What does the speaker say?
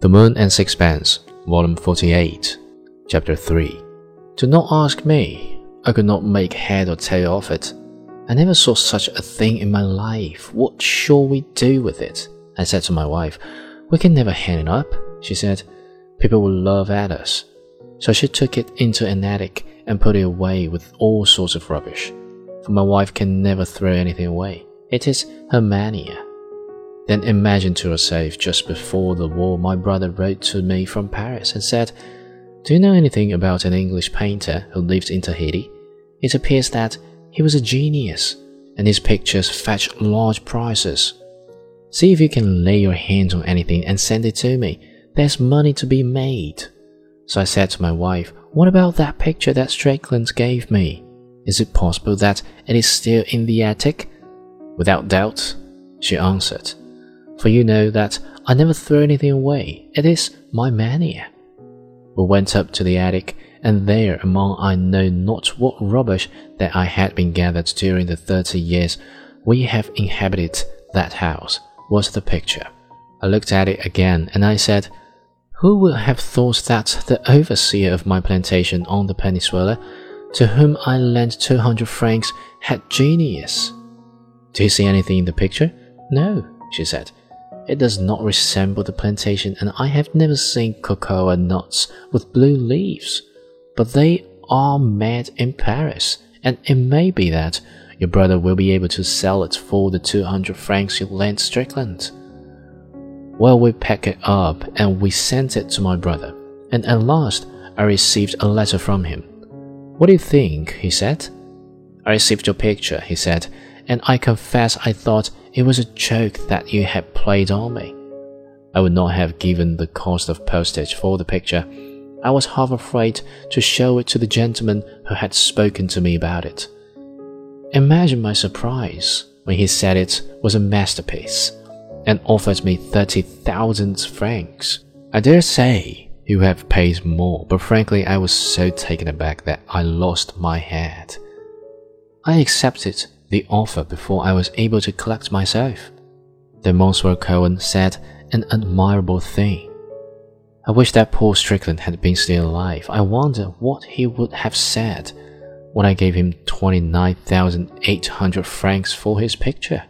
The Moon and Sixpence, Volume 48, Chapter 3. Do not ask me. I could not make head or tail of it. I never saw such a thing in my life. What shall we do with it? I said to my wife. We can never hang it up, she said. People will laugh at us. So she took it into an attic and put it away with all sorts of rubbish. For my wife can never throw anything away. It is her mania. Then imagine to yourself just before the war, my brother wrote to me from Paris and said, Do you know anything about an English painter who lived in Tahiti? It appears that he was a genius, and his pictures fetch large prices. See if you can lay your hands on anything and send it to me. There's money to be made. So I said to my wife, What about that picture that Strickland gave me? Is it possible that it is still in the attic? Without doubt, she answered for you know that I never throw anything away. It is my mania. We went up to the attic, and there, among I know not what rubbish that I had been gathered during the thirty years we have inhabited that house, was the picture. I looked at it again, and I said, Who would have thought that the overseer of my plantation on the peninsula, to whom I lent two hundred francs, had genius? Do you see anything in the picture? No, she said. It does not resemble the plantation, and I have never seen cocoa nuts with blue leaves. But they are made in Paris, and it may be that your brother will be able to sell it for the 200 francs you lent Strickland. Well, we packed it up and we sent it to my brother, and at last I received a letter from him. What do you think? he said. I received your picture, he said, and I confess I thought it was a joke that you had played on me. I would not have given the cost of postage for the picture. I was half afraid to show it to the gentleman who had spoken to me about it. Imagine my surprise when he said it was a masterpiece and offered me 30,000 francs. I dare say you have paid more, but frankly, I was so taken aback that I lost my head. I accepted the offer before I was able to collect myself. Then Monsieur Cohen said an admirable thing. I wish that poor Strickland had been still alive. I wonder what he would have said when I gave him 29,800 francs for his picture.